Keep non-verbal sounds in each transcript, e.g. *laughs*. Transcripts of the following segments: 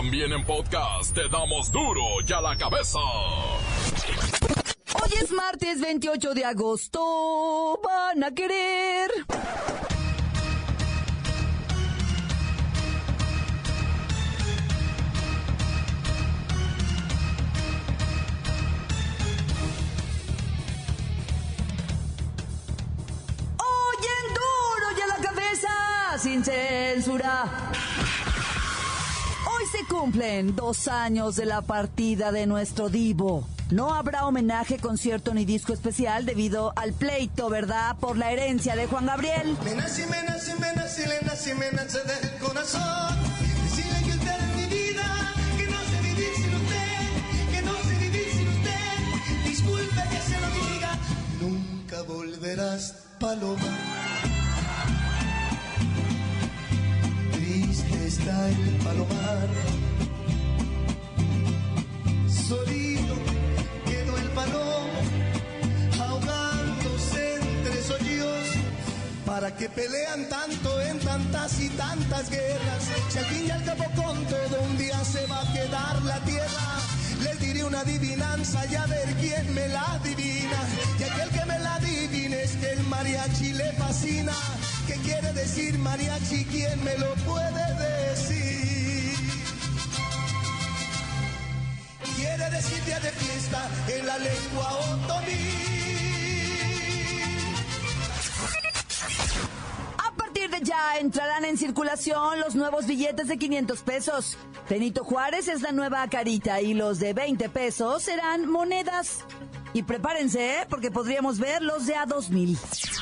También en podcast te damos duro y a la cabeza. Hoy es martes 28 de agosto. Van a querer. Oyen duro y a la cabeza. Sin censura. Se cumplen dos años de la partida de nuestro divo. No habrá homenaje, concierto ni disco especial debido al pleito, ¿verdad? Por la herencia de Juan Gabriel. Me nace, me El palomar, solito quedó el palomo, ahogándose entre sollos. ¿Para que pelean tanto en tantas y tantas guerras? Si al fin y al cabo con todo un día se va a quedar la tierra. Les diré una adivinanza y a ver quién me la adivina. Y aquel que me la adivine es que el mariachi le fascina. ¿Qué quiere decir mariachi? ¿Quién me lo puede decir? Decir día de fiesta en la lengua otomí. A partir de ya entrarán en circulación los nuevos billetes de 500 pesos. Benito Juárez es la nueva carita y los de 20 pesos serán monedas. Y prepárense, ¿eh? porque podríamos ver los de a 2000.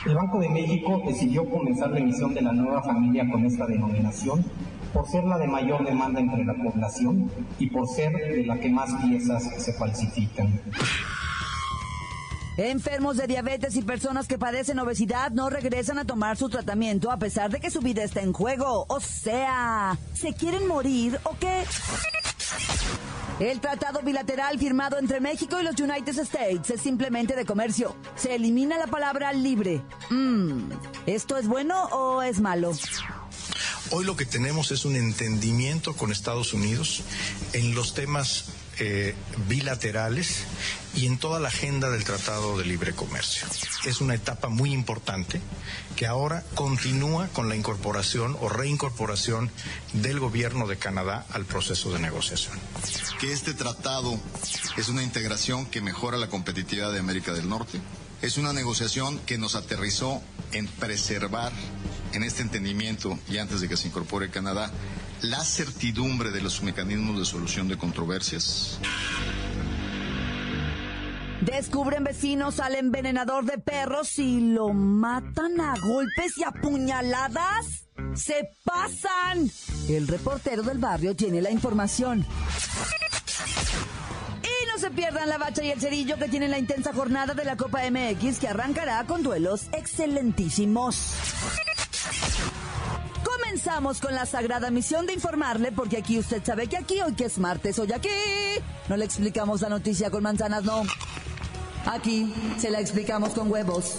El Banco de México decidió comenzar la emisión de la nueva familia con esta denominación por ser la de mayor demanda entre la población y por ser la que más piezas se falsifican. Enfermos de diabetes y personas que padecen obesidad no regresan a tomar su tratamiento a pesar de que su vida está en juego. O sea, ¿se quieren morir o qué? El tratado bilateral firmado entre México y los United States es simplemente de comercio. Se elimina la palabra libre. Mm, ¿Esto es bueno o es malo? Hoy lo que tenemos es un entendimiento con Estados Unidos en los temas eh, bilaterales y en toda la agenda del Tratado de Libre Comercio. Es una etapa muy importante que ahora continúa con la incorporación o reincorporación del gobierno de Canadá al proceso de negociación. Que este tratado es una integración que mejora la competitividad de América del Norte. Es una negociación que nos aterrizó en preservar en este entendimiento y antes de que se incorpore Canadá la certidumbre de los mecanismos de solución de controversias. Descubren vecinos al envenenador de perros y lo matan a golpes y a puñaladas. ¡Se pasan! El reportero del barrio tiene la información. Se pierdan la bacha y el cerillo que tienen la intensa jornada de la Copa MX que arrancará con duelos excelentísimos. Comenzamos con la sagrada misión de informarle, porque aquí usted sabe que aquí hoy que es martes, hoy aquí no le explicamos la noticia con manzanas, no. Aquí se la explicamos con huevos.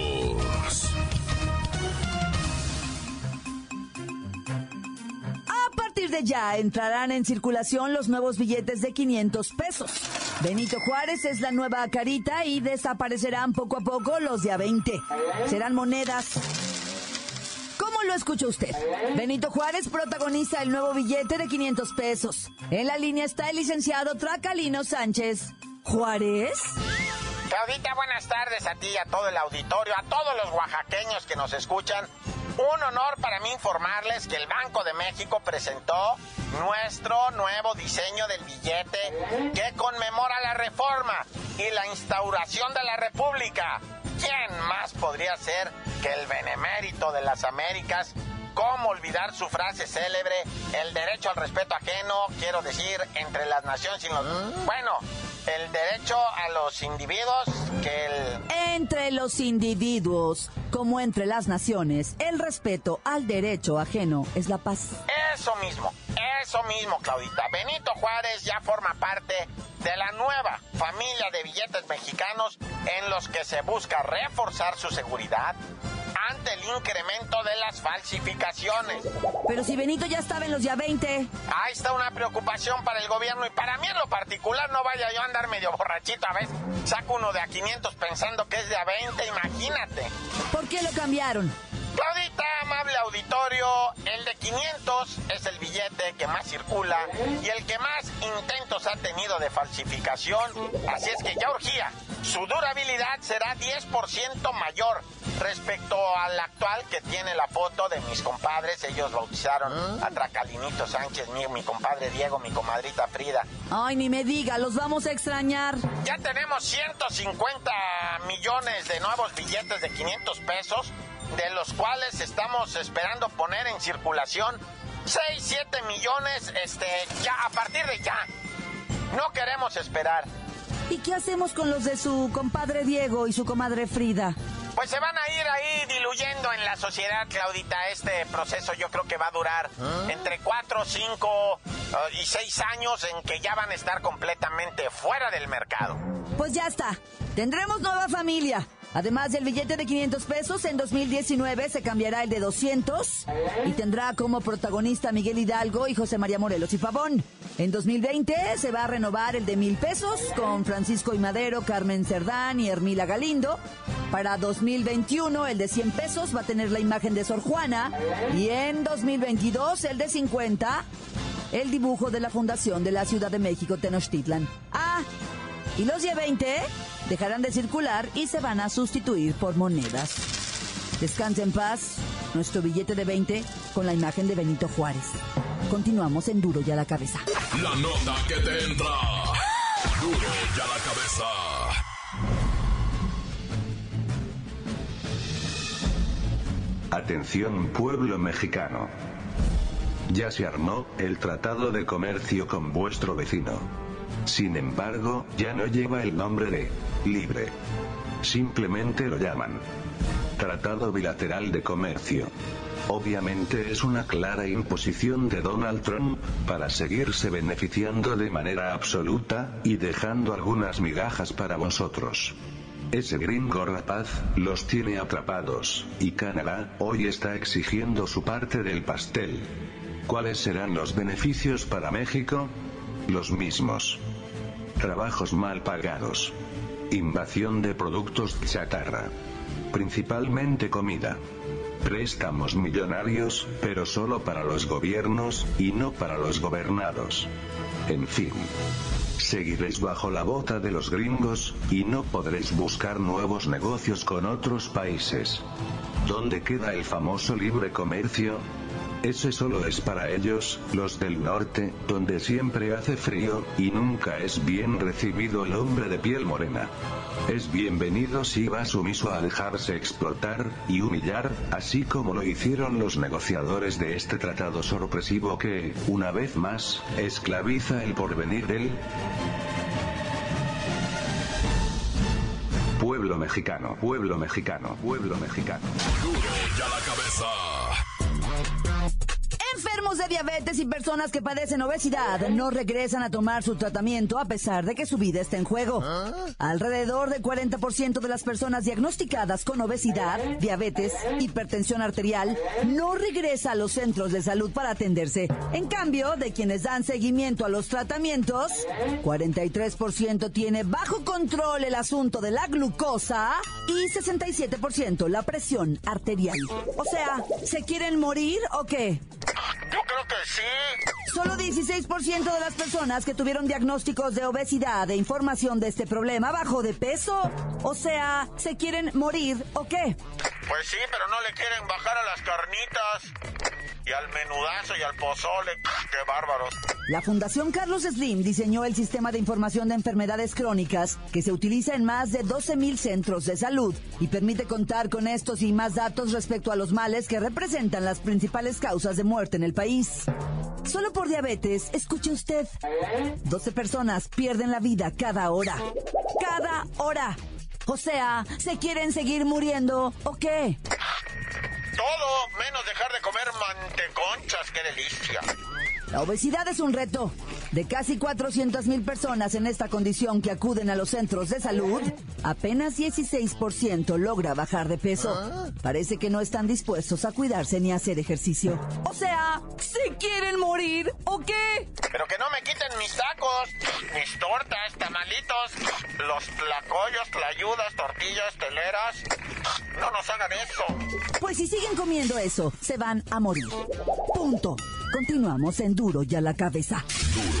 De ya entrarán en circulación los nuevos billetes de 500 pesos. Benito Juárez es la nueva carita y desaparecerán poco a poco los de a 20. Serán monedas. ¿Cómo lo escucha usted? Benito Juárez protagoniza el nuevo billete de 500 pesos. En la línea está el licenciado Tracalino Sánchez. ¿Juárez? Claudita, buenas tardes a ti, a todo el auditorio, a todos los oaxaqueños que nos escuchan. Un honor para mí informarles que el Banco de México presentó nuestro nuevo diseño del billete que conmemora la reforma y la instauración de la República. ¿Quién más podría ser que el benemérito de las Américas? ¿Cómo olvidar su frase célebre? El derecho al respeto ajeno, quiero decir, entre las naciones y los... Bueno, el derecho a los individuos que el... Entre los individuos, como entre las naciones, el respeto al derecho ajeno es la paz. Eso mismo, eso mismo, Claudita. Benito Juárez ya forma parte de la nueva familia de billetes mexicanos en los que se busca reforzar su seguridad, ante el incremento de las falsificaciones. Pero si Benito ya estaba en los ya 20. Ahí está una preocupación para el gobierno y para mí en lo particular no vaya yo a andar medio borrachito a veces. Saco uno de a 500 pensando que es de a 20, imagínate. ¿Por qué lo cambiaron? Claudita, amable auditorio, el de 500 es el billete que más circula y el que más intentos ha tenido de falsificación. Así es que ya urgía. Su durabilidad será 10% mayor respecto al actual que tiene la foto de mis compadres. Ellos bautizaron a Tracalinito Sánchez, mi, mi compadre Diego, mi comadrita Frida. Ay, ni me diga, los vamos a extrañar. Ya tenemos 150 millones de nuevos billetes de 500 pesos de los cuales estamos esperando poner en circulación 6, 7 millones, este, ya, a partir de ya. No queremos esperar. ¿Y qué hacemos con los de su compadre Diego y su comadre Frida? Pues se van a ir ahí diluyendo en la sociedad, Claudita. Este proceso yo creo que va a durar entre 4, 5 y 6 años en que ya van a estar completamente fuera del mercado. Pues ya está. Tendremos nueva familia. Además del billete de 500 pesos, en 2019 se cambiará el de 200 y tendrá como protagonista Miguel Hidalgo y José María Morelos y Pavón. En 2020 se va a renovar el de mil pesos con Francisco y Madero, Carmen Cerdán y Hermila Galindo. Para 2021 el de 100 pesos va a tener la imagen de Sor Juana y en 2022 el de 50 el dibujo de la Fundación de la Ciudad de México Tenochtitlan. Ah, y los de 20 dejarán de circular y se van a sustituir por monedas. Descanse en paz, nuestro billete de 20 con la imagen de Benito Juárez. Continuamos en Duro y a la cabeza. La nota que te entra. Duro y a la cabeza. Atención pueblo mexicano. Ya se armó el tratado de comercio con vuestro vecino. Sin embargo, ya no lleva el nombre de libre. Simplemente lo llaman Tratado Bilateral de Comercio. Obviamente es una clara imposición de Donald Trump, para seguirse beneficiando de manera absoluta, y dejando algunas migajas para vosotros. Ese gringo rapaz, los tiene atrapados, y Canadá, hoy está exigiendo su parte del pastel. ¿Cuáles serán los beneficios para México? Los mismos. Trabajos mal pagados. Invasión de productos chatarra. Principalmente comida. Préstamos millonarios, pero solo para los gobiernos, y no para los gobernados. En fin. Seguiréis bajo la bota de los gringos, y no podréis buscar nuevos negocios con otros países. ¿Dónde queda el famoso libre comercio? Ese solo es para ellos, los del norte, donde siempre hace frío, y nunca es bien recibido el hombre de piel morena. Es bienvenido si va sumiso a dejarse explotar y humillar, así como lo hicieron los negociadores de este tratado sorpresivo que, una vez más, esclaviza el porvenir del pueblo mexicano, pueblo mexicano, pueblo mexicano. La cabeza. Enfermos de diabetes y personas que padecen obesidad no regresan a tomar su tratamiento a pesar de que su vida está en juego. Alrededor del 40% de las personas diagnosticadas con obesidad, diabetes, hipertensión arterial no regresa a los centros de salud para atenderse. En cambio, de quienes dan seguimiento a los tratamientos, 43% tiene bajo control el asunto de la glucosa y 67% la presión arterial. O sea, ¿se quieren morir o qué? Creo que sí. Solo 16% de las personas que tuvieron diagnósticos de obesidad e información de este problema bajó de peso. O sea, ¿se quieren morir o qué? Pues sí, pero no le quieren bajar a las carnitas. Y al menudazo y al pozole. ¡Qué bárbaros! La Fundación Carlos Slim diseñó el sistema de información de enfermedades crónicas que se utiliza en más de 12.000 centros de salud y permite contar con estos y más datos respecto a los males que representan las principales causas de muerte en el país. Solo por diabetes, escuche usted. 12 personas pierden la vida cada hora. Cada hora. O sea, ¿se quieren seguir muriendo o qué? Todo menos dejar de comer manteconchas, qué delicia. La obesidad es un reto. De casi 400 mil personas en esta condición que acuden a los centros de salud, apenas 16% logra bajar de peso. Parece que no están dispuestos a cuidarse ni a hacer ejercicio. O sea, ¿se quieren morir o qué? Pero que no me quiten mis tacos, mis tortas, tamalitos, los tlacoyos, tlayudas, tortillas, teleras. No nos hagan eso. Pues si siguen comiendo eso, se van a morir. Punto. Continuamos en Duro y a la cabeza. Duro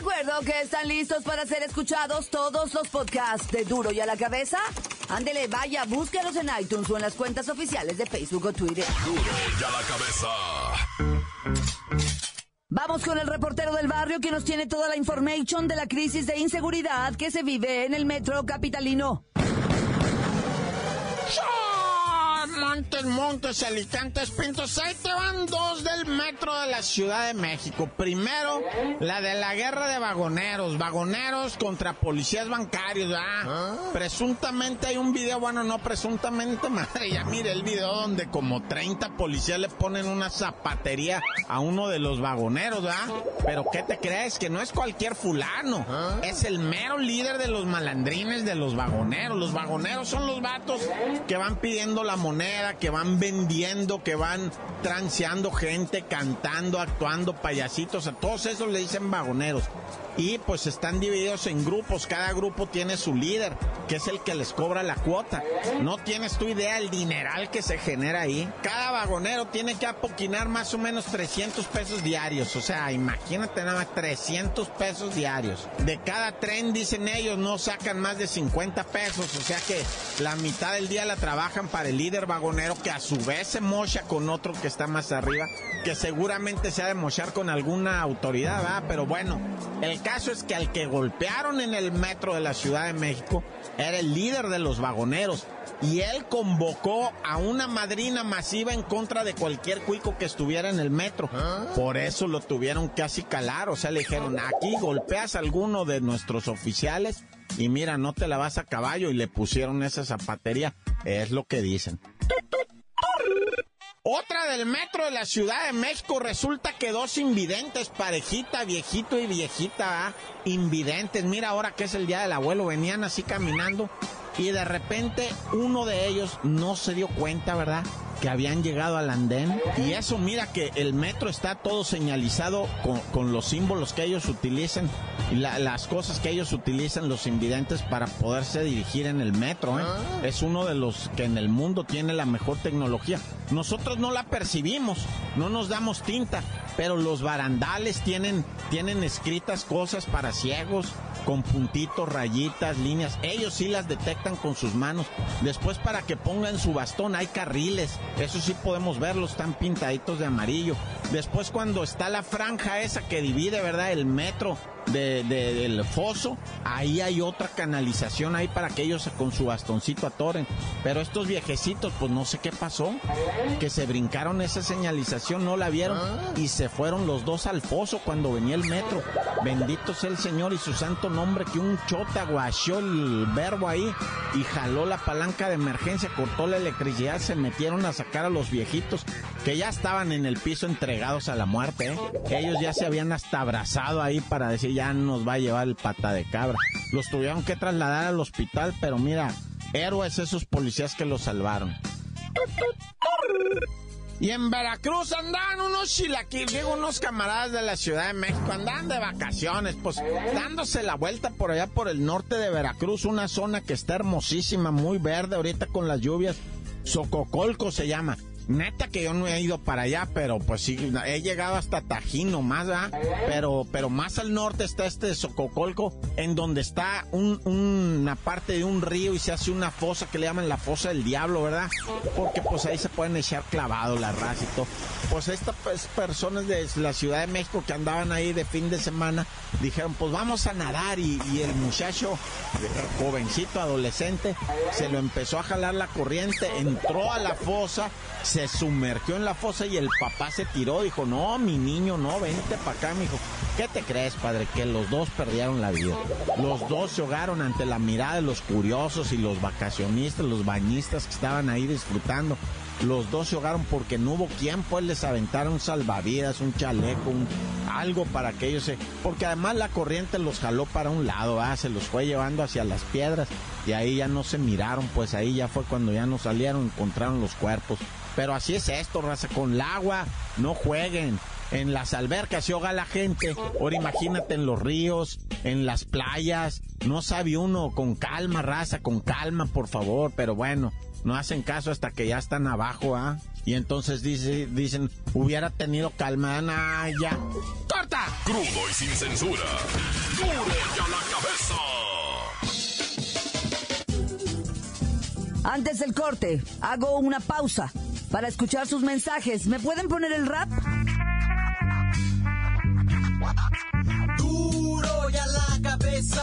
Recuerdo que están listos para ser escuchados todos los podcasts de Duro y a la cabeza. Ándele, vaya, búsquelos en iTunes o en las cuentas oficiales de Facebook o Twitter. Duro y a la cabeza. Vamos con el reportero del barrio que nos tiene toda la información de la crisis de inseguridad que se vive en el metro capitalino. Montes, Montes, Alicantes, Pintos. Ahí te van dos del metro de la Ciudad de México. Primero, la de la guerra de vagoneros. Vagoneros contra policías bancarios, ¿verdad? Presuntamente hay un video, bueno, no presuntamente, *laughs* madre, ya mire el video donde como 30 policías le ponen una zapatería a uno de los vagoneros, ¿verdad? Pero ¿qué te crees? Que no es cualquier fulano. Es el mero líder de los malandrines de los vagoneros. Los vagoneros son los vatos que van pidiendo la moneda, que van vendiendo, que van transeando gente, cantando, actuando, payasitos, a todos esos le dicen vagoneros. Y pues están divididos en grupos, cada grupo tiene su líder, que es el que les cobra la cuota. No tienes tu idea el dineral que se genera ahí. Cada vagonero tiene que apoquinar más o menos 300 pesos diarios, o sea, imagínate nada más 300 pesos diarios. De cada tren, dicen ellos, no sacan más de 50 pesos, o sea que la mitad del día la trabajan para el líder vagonero que a su vez se mocha con otro que está más arriba, que seguramente se ha de mochar con alguna autoridad, ¿verdad? Pero bueno, el caso es que al que golpearon en el metro de la Ciudad de México era el líder de los vagoneros. Y él convocó a una madrina masiva en contra de cualquier cuico que estuviera en el metro. Por eso lo tuvieron casi calar. O sea, le dijeron, aquí golpeas a alguno de nuestros oficiales y mira, no te la vas a caballo. Y le pusieron esa zapatería. Es lo que dicen. Otra del metro de la Ciudad de México resulta que dos invidentes, parejita, viejito y viejita, ¿ah? invidentes. Mira ahora que es el día del abuelo, venían así caminando y de repente uno de ellos no se dio cuenta, ¿verdad? Que habían llegado al andén. Y eso, mira que el metro está todo señalizado con, con los símbolos que ellos utilizan y la- las cosas que ellos utilizan los invidentes para poderse dirigir en el metro. ¿eh? Es uno de los que en el mundo tiene la mejor tecnología. Nosotros no la percibimos, no nos damos tinta, pero los barandales tienen, tienen escritas cosas para ciegos, con puntitos, rayitas, líneas. Ellos sí las detectan con sus manos. Después para que pongan su bastón hay carriles. Eso sí podemos verlos, están pintaditos de amarillo. Después cuando está la franja esa que divide, ¿verdad? El metro de- de- del foso, ahí hay otra canalización ahí para que ellos con su bastoncito atoren. Pero estos viejecitos, pues no sé qué pasó, que se brincaron esa señalización, no la vieron y se fueron los dos al foso cuando venía el metro. Bendito sea el Señor y su santo nombre que un chota guacheó el verbo ahí y jaló la palanca de emergencia, cortó la electricidad, se metieron a sacar a los viejitos que ya estaban en el piso entregados a la muerte. ¿eh? Ellos ya se habían hasta abrazado ahí para decir ya nos va a llevar el pata de cabra. Los tuvieron que trasladar al hospital, pero mira, héroes esos policías que los salvaron. Y en Veracruz andaban unos chilaquiles, unos camaradas de la Ciudad de México, andaban de vacaciones, pues dándose la vuelta por allá por el norte de Veracruz, una zona que está hermosísima, muy verde ahorita con las lluvias. Sococolco se llama. Neta que yo no he ido para allá, pero pues sí, he llegado hasta Tajín nomás, ¿verdad? Pero, pero más al norte está este Sococolco, en donde está una parte de un río y se hace una fosa que le llaman la fosa del diablo, ¿verdad? Porque pues ahí se pueden echar clavado la raza y todo. Pues estas personas de la Ciudad de México que andaban ahí de fin de semana dijeron, pues vamos a nadar y el muchacho, jovencito, adolescente, se lo empezó a jalar la corriente, entró a la fosa, se sumergió en la fosa y el papá se tiró, dijo, no, mi niño, no, vente para acá, mi hijo. ¿Qué te crees, padre? Que los dos perdieron la vida. Los dos se ahogaron ante la mirada de los curiosos y los vacacionistas, los bañistas que estaban ahí disfrutando. Los dos se ahogaron porque no hubo quien pues les aventara un salvavidas, un chaleco, un, algo para que ellos se... Porque además la corriente los jaló para un lado, se los fue llevando hacia las piedras y ahí ya no se miraron, pues ahí ya fue cuando ya no salieron, encontraron los cuerpos. Pero así es esto, raza, con el agua, no jueguen. En las albercas se ahoga la gente. Ahora imagínate en los ríos, en las playas. No sabe uno, con calma, raza, con calma, por favor. Pero bueno, no hacen caso hasta que ya están abajo, ¿ah? Y entonces dice, dicen, hubiera tenido calma, ya. ¡Corta! Crudo y sin censura. ¡Duro ya la cabeza! Antes del corte, hago una pausa para escuchar sus mensajes. ¿Me pueden poner el rap? Duro ya la cabeza,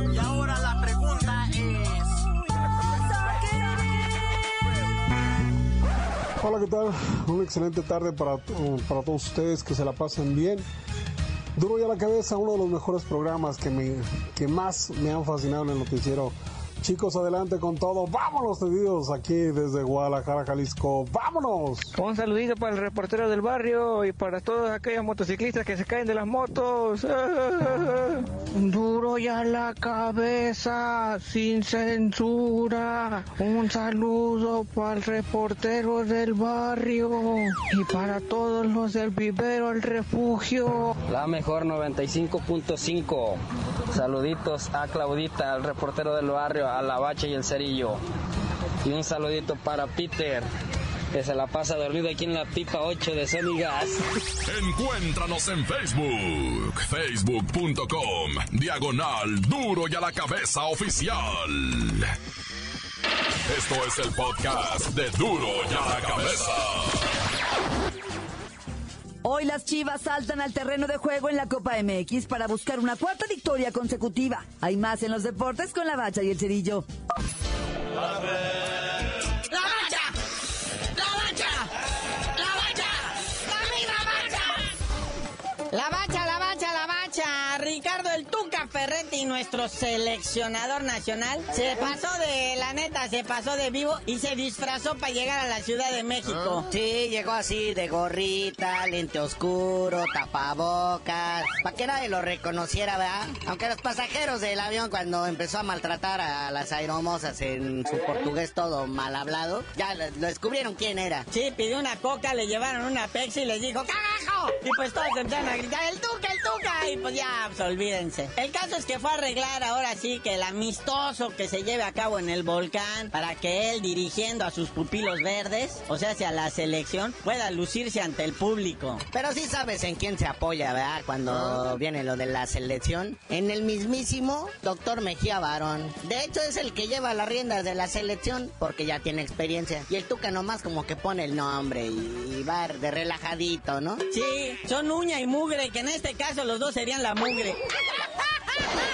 Tal? Una excelente tarde para, para todos ustedes, que se la pasen bien. Duro ya la cabeza, uno de los mejores programas que, me, que más me han fascinado en el noticiero Chicos, adelante con todo. Vámonos, pedidos aquí desde Guadalajara, Jalisco. ¡Vámonos! Un saludito para el reportero del barrio y para todos aquellos motociclistas que se caen de las motos. *laughs* Duro ya la cabeza, sin censura. Un saludo para el reportero del barrio y para todos los del vivero al refugio. La mejor 95.5. Saluditos a Claudita, al reportero del barrio a la bacha y el cerillo. Y un saludito para Peter, que se la pasa dormido aquí en la pipa 8 de Sony Gas. Encuéntranos en Facebook, facebook.com, diagonal duro y a la cabeza oficial. Esto es el podcast de duro y a la cabeza. Hoy las Chivas saltan al terreno de juego en la Copa MX para buscar una cuarta victoria consecutiva. Hay más en los deportes con la bacha y el cerillo. ¡La bacha! ¡La bacha! ¡La bacha! ¡La bacha! La bacha, la bacha, Ferretti, nuestro seleccionador nacional, se pasó de, la neta, se pasó de vivo y se disfrazó para llegar a la Ciudad de México. Sí, llegó así de gorrita, lente oscuro, tapabocas, para que nadie lo reconociera, ¿verdad? Aunque los pasajeros del avión cuando empezó a maltratar a las aeromosas en su portugués todo mal hablado, ya lo descubrieron quién era. Sí, pidió una coca, le llevaron una Pepsi y les dijo ¡Carajo! Y pues todos empezaron a gritar ¡El Tuca, el Tuca! Y pues ya, pues olvídense. El caso es que fue a arreglar ahora sí que el amistoso que se lleve a cabo en el volcán para que él dirigiendo a sus pupilos verdes, o sea, hacia la selección, pueda lucirse ante el público. Pero sí sabes en quién se apoya, ¿verdad? Cuando viene lo de la selección. En el mismísimo doctor Mejía Barón. De hecho, es el que lleva las riendas de la selección porque ya tiene experiencia. Y el Tuca nomás como que pone el nombre y, y va de relajadito, ¿no? Sí, son uña y mugre, que en este caso los dos serían la mugre. Ha *laughs* ha!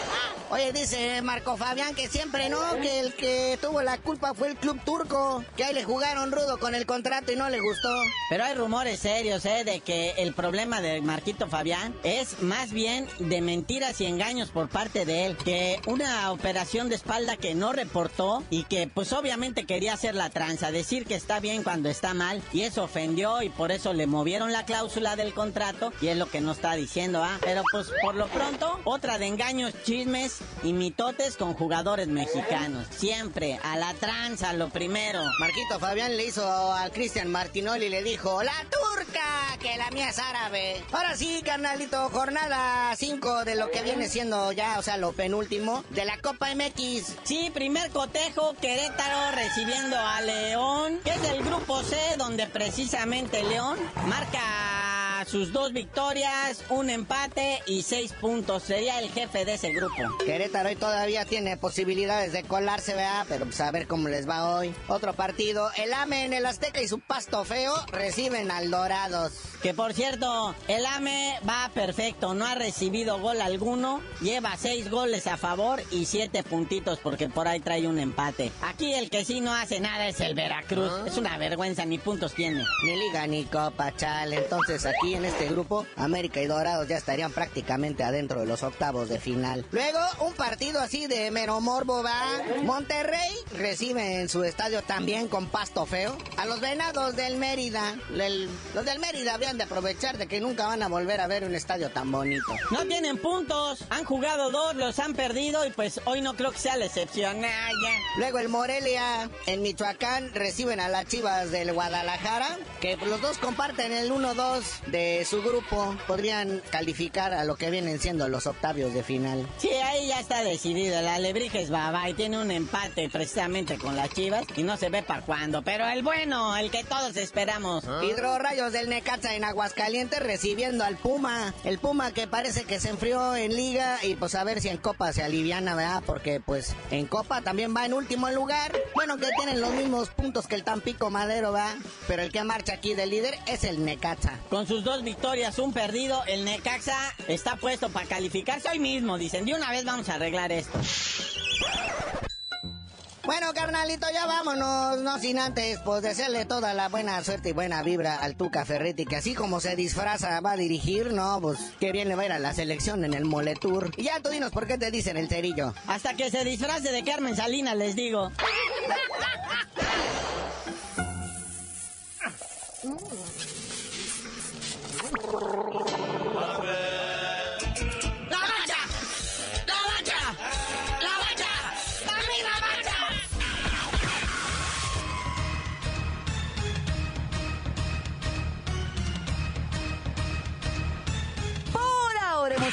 Oye, dice Marco Fabián que siempre no, que el que tuvo la culpa fue el club turco, que ahí le jugaron rudo con el contrato y no le gustó. Pero hay rumores serios, ¿eh? De que el problema de Marquito Fabián es más bien de mentiras y engaños por parte de él, que una operación de espalda que no reportó y que pues obviamente quería hacer la tranza, decir que está bien cuando está mal y eso ofendió y por eso le movieron la cláusula del contrato y es lo que no está diciendo, ¿ah? Pero pues por lo pronto, otra de engaños, chismes y mitotes con jugadores mexicanos. Siempre a la tranza, lo primero. Marquito Fabián le hizo al Cristian Martinoli y le dijo, la turca, que la mía es árabe. Ahora sí, carnalito, jornada 5 de lo que viene siendo ya, o sea, lo penúltimo de la Copa MX. Sí, primer cotejo, Querétaro recibiendo a León, que es el grupo C, donde precisamente León marca sus dos victorias, un empate y seis puntos. Sería el jefe de ese grupo. Querétaro hoy todavía tiene posibilidades de colarse, vea, pero pues a ver cómo les va hoy. Otro partido, el AME en el Azteca y su pasto feo reciben al Dorados. Que por cierto, el AME va perfecto, no ha recibido gol alguno, lleva seis goles a favor y siete puntitos porque por ahí trae un empate. Aquí el que sí no hace nada es el Veracruz. Ah. Es una vergüenza, ni puntos tiene. Ni liga ni copa, chale. Entonces aquí en este grupo, América y Dorados ya estarían prácticamente adentro de los octavos de final. Luego, un partido así de mero morbo va. Monterrey recibe en su estadio también con pasto feo a los venados del Mérida. los del Mérida habían de aprovechar de que nunca van a volver a ver un estadio tan bonito. No tienen puntos, han jugado dos, los han perdido y pues hoy no creo que sea la excepción. Luego el Morelia en Michoacán reciben a las Chivas del Guadalajara, que los dos comparten el 1-2 de su grupo podrían calificar a lo que vienen siendo los octavios de final. Sí, ahí ya está decidido. La Alebrijes va y tiene un empate precisamente con las Chivas y no se ve para cuándo. Pero el bueno, el que todos esperamos. ¿Ah? Hidro Rayos del Necaxa en Aguascalientes recibiendo al Puma. El Puma que parece que se enfrió en liga y pues a ver si en Copa se aliviana, ¿verdad? Porque pues en Copa también va en último lugar. Bueno, que tienen los mismos puntos que el Tampico Madero, ¿va? Pero el que marcha aquí de líder es el Necaxa. Con sus dos victorias, un perdido. El Necaxa está puesto para calificarse hoy mismo. Dicen, de una vez vamos a arreglar esto. Bueno, carnalito, ya vámonos, no sin antes, pues desearle toda la buena suerte y buena vibra al Tuca Ferretti, que así como se disfraza va a dirigir, no, pues qué bien le va a ir a la selección en el Moletour. Y ya tú dinos por qué te dicen el cerillo. Hasta que se disfrace de Carmen Salinas, les digo. *laughs*